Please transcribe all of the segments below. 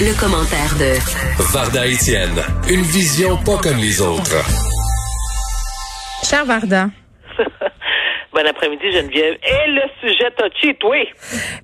Le, commentaire de Varda Etienne, une vision pas comme les autres. Cher Varda. Bon après-midi, Geneviève. Et le sujet touchy, toi?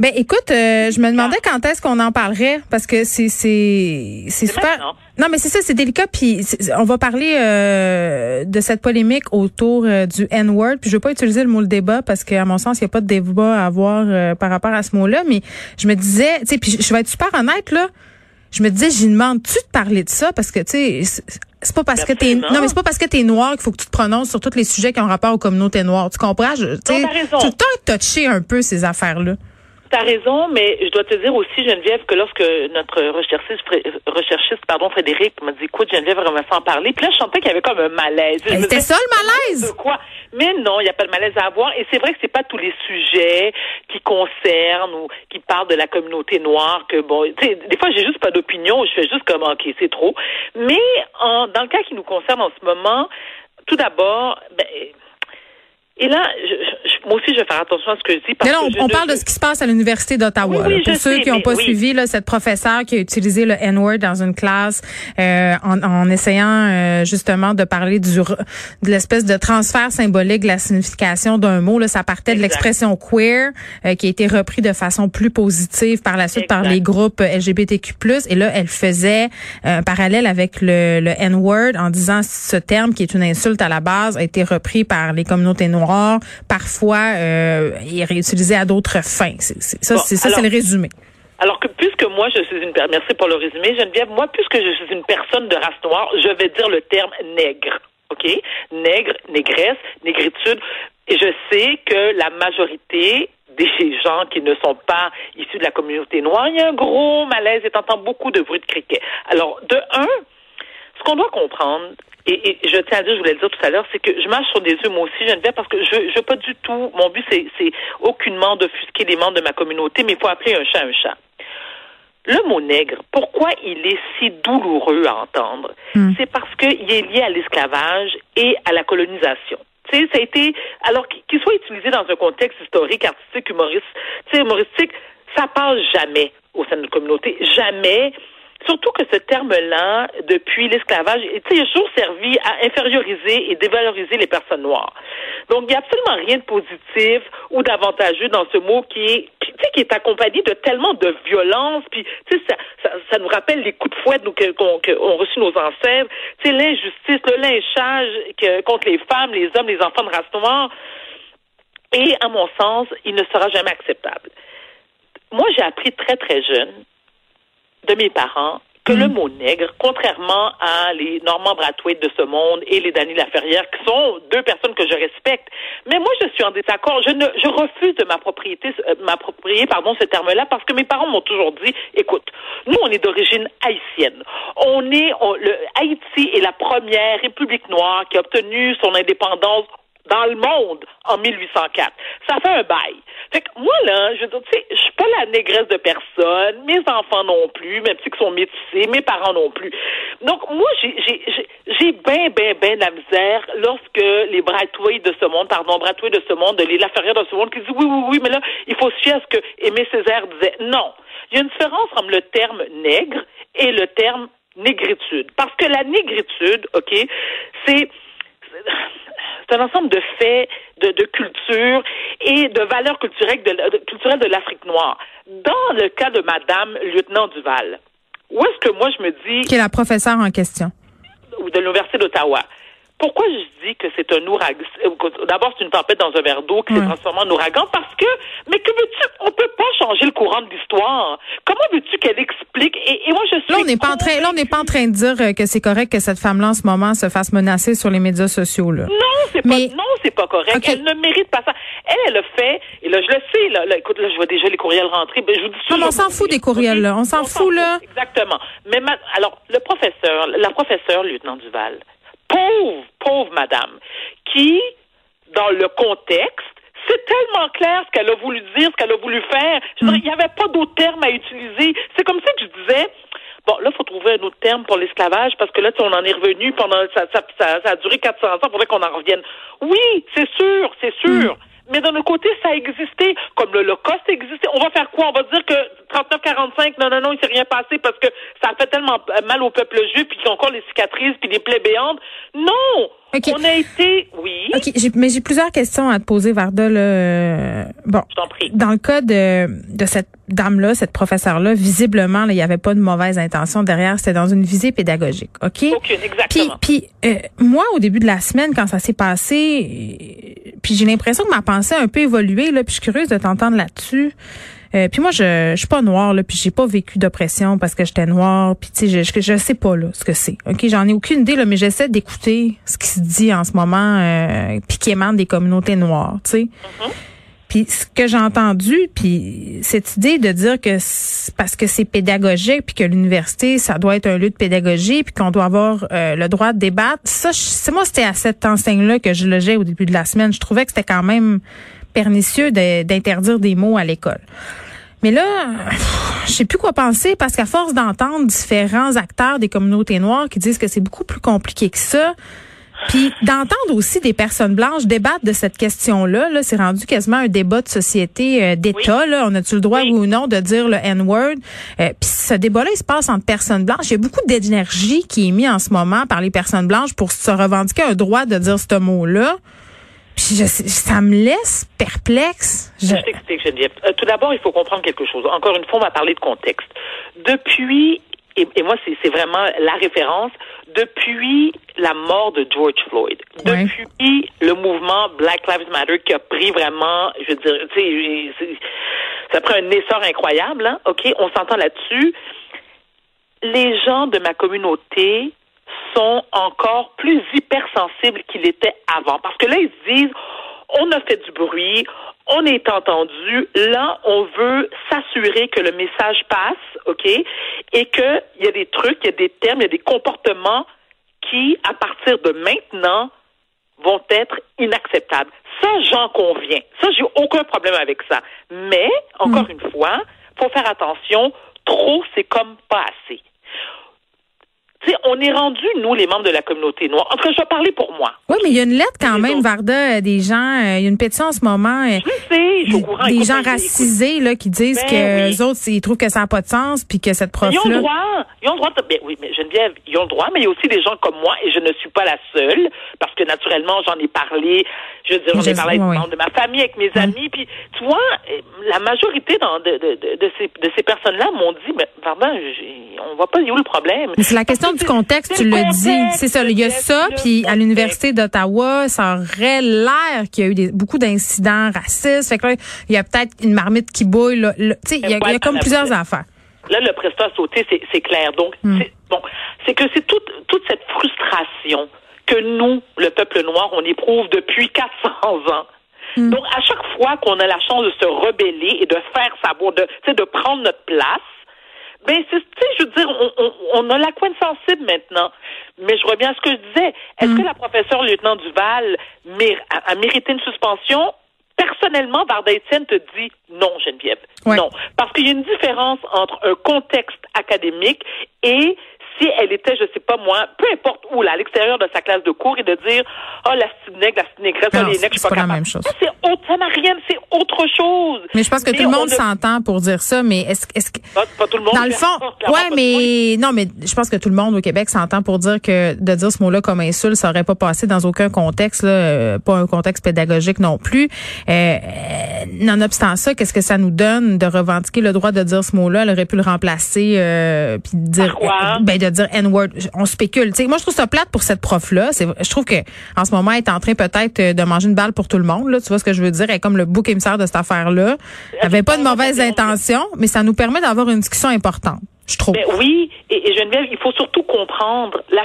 Ben, écoute, euh, je me demandais quand est-ce qu'on en parlerait parce que c'est c'est c'est super. Non, mais c'est ça, c'est délicat. Puis on va parler euh, de cette polémique autour euh, du N-word. Puis je veux pas utiliser le mot le débat parce qu'à mon sens, il y a pas de débat à avoir par rapport à ce mot-là. Mais je me disais, tu sais, puis je vais être super honnête là. Je me disais, j'y demande-tu de parler de ça? Parce que tu sais c'est pas parce que t'es non mais c'est pas parce que t'es noir qu'il faut que tu te prononces sur tous les sujets qui ont rapport aux communautés noires. Tu comprends? Je, tu tout le temps touché un peu ces affaires-là. T'as raison, mais je dois te dire aussi, Geneviève, que lorsque notre recherchiste, recherchiste pardon, Frédéric m'a dit, écoute, Geneviève, on va en parler. Puis là, je sentais qu'il y avait comme un malaise. C'était ça le malaise? De quoi? Mais non, il n'y a pas de malaise à avoir. Et c'est vrai que c'est pas tous les sujets qui concernent ou qui parlent de la communauté noire que, bon, tu sais, des fois, j'ai juste pas d'opinion. Je fais juste comme, OK, c'est trop. Mais en, dans le cas qui nous concerne en ce moment, tout d'abord, ben, et là, je, moi aussi, je vais faire attention à ce que je dis. Parce non, on, parle de ce qui se passe à l'Université d'Ottawa. pour ceux qui n'ont pas suivi, là, cette professeure qui a utilisé le N-word dans une classe euh, en, en, essayant euh, justement de parler du, de l'espèce de transfert symbolique de la signification d'un mot. Là, ça partait de l'expression queer euh, qui a été repris de façon plus positive par la suite par les groupes LGBTQ+. Et là, elle faisait un parallèle avec le, le N-word en disant ce terme qui est une insulte à la base a été repris par les communautés noires parfois euh, est réutilisé à d'autres fins. C'est, ça, c'est ça, c'est le résumé. Alors que puisque moi je suis une merci pour le résumé Geneviève, moi puisque je suis une personne de race noire, je vais dire le terme nègre. OK? Nègre, négresse, négritude et je sais que la majorité des gens qui ne sont pas issus de la communauté noire, il y a un gros malaise et t'entends beaucoup de bruit de criquet. Alors, de un, ce qu'on doit comprendre, et, je tiens à dire, je voulais le dire tout à l'heure, c'est que je marche sur des œufs moi aussi, Geneviève, parce que je je veux pas du tout, mon but c'est, c'est aucunement d'offusquer les membres de ma communauté, mais il faut appeler un chat un chat. Le mot nègre, pourquoi il est si douloureux à entendre? Hmm. C'est parce qu'il est lié à l'esclavage et à la colonisation. Tu sais, ça a été, alors qu'il soit utilisé dans un contexte historique, artistique, humoriste, humoristique, ça passe jamais au sein de notre communauté. Jamais Surtout que ce terme-là, depuis l'esclavage, il a toujours servi à inférioriser et dévaloriser les personnes noires. Donc, il n'y a absolument rien de positif ou d'avantageux dans ce mot qui est, qui est accompagné de tellement de violence, puis ça, nous rappelle les coups de fouette qu'ont reçu nos ancêtres, l'injustice, le lynchage contre les femmes, les hommes, les enfants de race noire. Et à mon sens, il ne sera jamais acceptable. Moi, j'ai appris très, très jeune de mes parents que le mm. mot nègre, contrairement à les Normand Brathwaite de ce monde et les Dany Laferrière, qui sont deux personnes que je respecte, mais moi je suis en désaccord. Je ne, je refuse de m'approprier, euh, m'approprier, pardon, ce terme-là parce que mes parents m'ont toujours dit, écoute, nous on est d'origine haïtienne. On est, le Haïti est la première république noire qui a obtenu son indépendance dans le monde en 1804. Ça fait un bail. Fait que moi, là, je veux dire, tu sais, je suis pas la négresse de personne, mes enfants non plus, même si ils sont métissés, mes parents non plus. Donc, moi, j'ai, bien, bien, bien la misère lorsque les Bratouilles de ce monde, pardon, Bratouilles de ce monde, les Laferrière de ce monde, qui disent oui, oui, oui, mais là, il faut se fier à ce que Aimé Césaire disait. Non. Il y a une différence entre le terme nègre et le terme négritude. Parce que la négritude, OK, c'est c'est un ensemble de faits, de, de culture et de valeurs culturelles de, culturelles de l'Afrique noire. Dans le cas de Madame Lieutenant Duval, où est-ce que moi je me dis... Qui est la professeure en question. De l'Université d'Ottawa. pourquoi je dis que c'est un ouragan? D'abord, c'est une tempête dans un verre d'eau qui s'est transformée en ouragan? Parce que, mais que veux-tu? Changer le courant de l'histoire? Comment veux-tu qu'elle explique? Et, moi, je suis. Là, on n'est pas en train, là, on n'est pas en train de dire euh, que c'est correct que cette femme-là, en ce moment, se fasse menacer sur les médias sociaux, là. Non, c'est pas, non, c'est pas correct. Elle ne mérite pas ça. Elle, elle le fait, et là, je le sais, là, écoute, là, je vois déjà les courriels rentrer. Ben, je vous dis non, on s'en fout des courriels, là. On s'en fout, là. Exactement. Mais, alors, le professeur, la professeure, lieutenant Duval, pauvre, pauvre madame, qui, dans le contexte, c'est tellement clair ce qu'elle a voulu dire, ce qu'elle a voulu faire. Je il n'y avait pas d'autres termes à utiliser. C'est comme ça que je disais. Bon, là, il faut trouver un autre terme pour l'esclavage parce que là, on en est revenu pendant ça, ça, ça, a duré 400 ans. Il faudrait qu'on en revienne. Oui, c'est sûr, c'est sûr. Mais d'un autre côté, ça a existé, comme l'Holocauste existait. On va faire quoi? On va dire que 39-45, non, non, non, il s'est rien passé parce que ça a fait tellement mal au peuple juif, puis qu'ils ont encore les cicatrices, puis les plaies béantes. Non! On a été, oui. OK, mais j'ai plusieurs questions à te poser, Varda. Bon, Je t'en prie. dans le cas de, de cette dame-là, cette professeure-là, visiblement, il n'y avait pas de mauvaise intention derrière. C'était dans une visée pédagogique, OK? Aucune, exactement. Puis, puis euh, moi, au début de la semaine, quand ça s'est passé, puis j'ai l'impression que ma pensée a un peu évolué, là, puis je suis curieuse de t'entendre là-dessus. Euh, puis moi, je, je suis pas noire, là, puis j'ai pas vécu d'oppression parce que j'étais noire. Puis tu sais, je, je, sais pas là ce que c'est. Ok, j'en ai aucune idée là, mais j'essaie d'écouter ce qui se dit en ce moment, euh, puis qui émane des communautés noires. Tu sais. Mm-hmm. Puis ce que j'ai entendu, puis cette idée de dire que parce que c'est pédagogique, puis que l'université, ça doit être un lieu de pédagogie, puis qu'on doit avoir euh, le droit de débattre, ça, c'est moi, c'était à cette enseigne-là que je logeais au début de la semaine. Je trouvais que c'était quand même pernicieux d'interdire des mots à l'école. Mais là, je sais plus quoi penser parce qu'à force d'entendre différents acteurs des communautés noires qui disent que c'est beaucoup plus compliqué que ça, puis d'entendre aussi des personnes blanches débattre de cette question-là, là, c'est rendu quasiment un débat de société euh, d'État. Là, on a-tu le droit ou non de dire le N-word? Euh, Puis ce débat-là, il se passe entre personnes blanches. Il y a beaucoup d'énergie qui est mise en ce moment par les personnes blanches pour se revendiquer un droit de dire ce mot-là. Je, ça me laisse perplexe. Je, je t'explique, Geneviève. Euh, tout d'abord, il faut comprendre quelque chose. Encore une fois, on va parler de contexte. Depuis, et, et moi, c'est vraiment la référence, depuis la mort de George Floyd, depuis le mouvement Black Lives Matter qui a pris vraiment, je veux dire, tu sais, ça a pris un essor incroyable, hein, OK, on s'entend là-dessus. Les gens de ma communauté sont encore plus hypersensibles qu'ils étaient avant. Parce que là, ils se disent, on a fait du bruit, on est entendu. Là, on veut s'assurer que le message passe, OK? Et qu'il y a des trucs, il y a des termes, il y a des comportements qui, à partir de maintenant, vont être inacceptables. Ça, j'en conviens. Ça, j'ai aucun problème avec ça. Mais, encore hmm. une fois, faut faire attention. Trop, c'est comme pas assez on est rendu, nous, les membres de la communauté noire. En tout cas, je vais parler pour moi. Oui, mais il y a une lettre quand même, Varda, des gens, euh, il y a une pétition en ce moment. Euh, je sais, je courant. Des gens racisés là, qui disent ben que les autres, ils trouvent que ça n'a pas de sens, puis que cette prof-là... Ils ont le droit. Ils ont le droit de... Ben, oui, mais Geneviève, ils ont le droit, mais il y a aussi des gens comme moi, et je ne suis pas la seule, parce que naturellement, j'en ai parlé, je veux dire, j'en ai parlé avec oui. de ma famille, avec mes amis, puis tu vois, la majorité dans, de, de, de, ces, de ces personnes-là m'ont dit, ben, Varda, on voit pas où le problème? C'est la question du contexte, tu le dis. C'est ça. Il y a ça, puis à l'Université d'Ottawa, ça aurait l'air qu'il y a eu des, beaucoup d'incidents racistes. Fait que là, il y a peut-être une marmite qui bouille. Là, il y a, il y a comme plusieurs affaires. Là, le prestat a sauté, c'est clair. Donc, hmm. bon, c'est que c'est toute, toute cette frustration que nous, le peuple noir, on éprouve depuis 400 ans. Hmm. Donc, à chaque fois qu'on a la chance de se rebeller et de faire savoir, de, de prendre notre place, ben, tu sais, je veux dire, on, on, a la coin sensible maintenant. Mais je reviens à ce que je disais. Est-ce mm. que la professeure lieutenant Duval a, mérité une suspension? Personnellement, Varda Etienne te dit non, Geneviève. Non. Parce qu'il y a une différence entre un contexte académique et si elle était, je sais pas moi, peu importe où, là, à l'extérieur de sa classe de cours et de dire, oh, la nègre, la négresse, oh, les nègres, je suis pas, pas la même chose. Ça, c'est autre, ça n'a rien, c'est autre chose. Mais je pense que tout le monde s'entend pour dire ça, mais est-ce, est-ce que. Pas, tout le monde. Dans le fond, ouais, mais, non, mais je pense que tout le monde au Québec s'entend pour dire que de dire ce mot-là comme insulte, ça aurait pas passé dans aucun contexte, là, euh, pas un contexte pédagogique non plus. Euh, nonobstant ça, qu'est-ce que ça nous donne de revendiquer le droit de dire ce mot-là? Elle aurait pu le remplacer, euh, puis dire, ben, de dire N-word. On spécule. moi, je trouve ça plate pour cette prof-là. Je trouve que en ce moment, elle est en train peut-être euh, de manger une balle pour tout le monde. Là. Tu vois ce que je veux dire? Elle est comme le bouc émissaire de cette affaire-là. Elle avait pas de mauvaises intentions, mais ça nous permet d'avoir une discussion importante, je trouve. Ben oui, et, et Geneviève, il faut surtout comprendre la,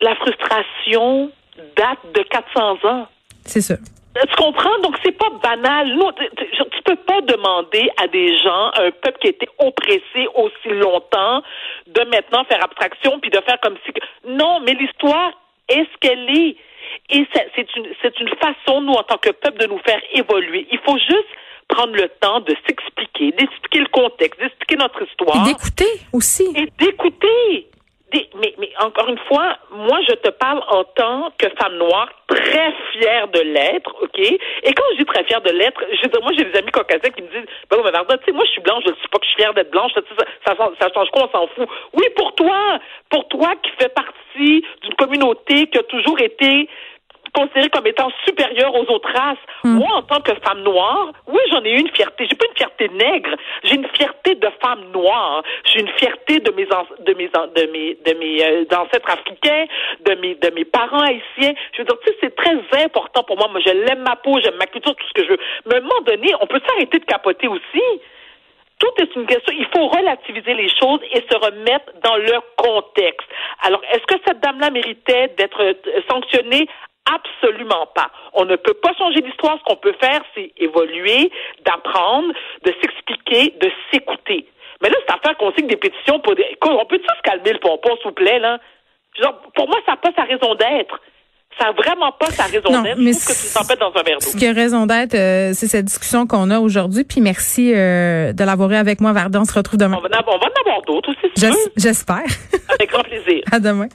la frustration date de 400 ans. C'est ça. Tu comprends? Donc, c'est pas banal. Non, tu peux pas demander à des gens, un peuple qui a été oppressé aussi longtemps, de maintenant faire abstraction puis de faire comme si. Non, mais l'histoire est ce qu'elle est. Et c'est une, une façon, nous, en tant que peuple, de nous faire évoluer. Il faut juste prendre le temps de s'expliquer, d'expliquer le contexte, d'expliquer notre histoire. Et d'écouter aussi. Et d'écouter mais, mais encore une fois, moi, je te parle en tant que femme noire, très fière de l'être, OK? Et quand je dis très fière de l'être, je moi, j'ai des amis caucasiens qui me disent, ben, mais tu sais, moi, je suis blanche, je ne sais pas que je suis fière d'être blanche, ça, ça, ça, change quoi, on s'en fout. Oui, pour toi, pour toi qui fais partie d'une communauté qui a toujours été considérée comme étant supérieure aux autres races. Hmm. Moi, en tant que femme noire, oui, j'en ai une fierté. J'ai pas une fierté nègre. J'ai une fierté de femme noire. J'ai une fierté de mes de mes de mes de mes euh, ancêtres africains, de mes de mes parents haïtiens. Je veux dire, tu sais, c'est très important pour moi. Moi, je l'aime ma peau, j'aime ma culture, tout ce que je veux. Mais à un moment donné, on peut s'arrêter de capoter aussi. Tout est une question. Il faut relativiser les choses et se remettre dans leur contexte. Alors, est-ce que cette dame-là méritait d'être euh, sanctionnée? Absolument pas. On ne peut pas changer l'histoire. Ce qu'on peut faire, c'est évoluer, d'apprendre, de s'expliquer, de s'écouter. Mais là, c'est à faire qu'on signe des pétitions pour des... On peut tous se calmer le pompon, s'il vous plaît, là? pour moi, ça n'a pas sa raison d'être. Ça n'a vraiment pas sa raison d'être. Mais Je trouve que tu dans un verre d'eau. Ce qui a raison d'être, euh, c'est cette discussion qu'on a aujourd'hui. Puis merci euh, de l'avoir eu avec moi, Varda. On se retrouve demain. On va, en avoir d'autres aussi, si J'espère. Avec grand plaisir. À demain.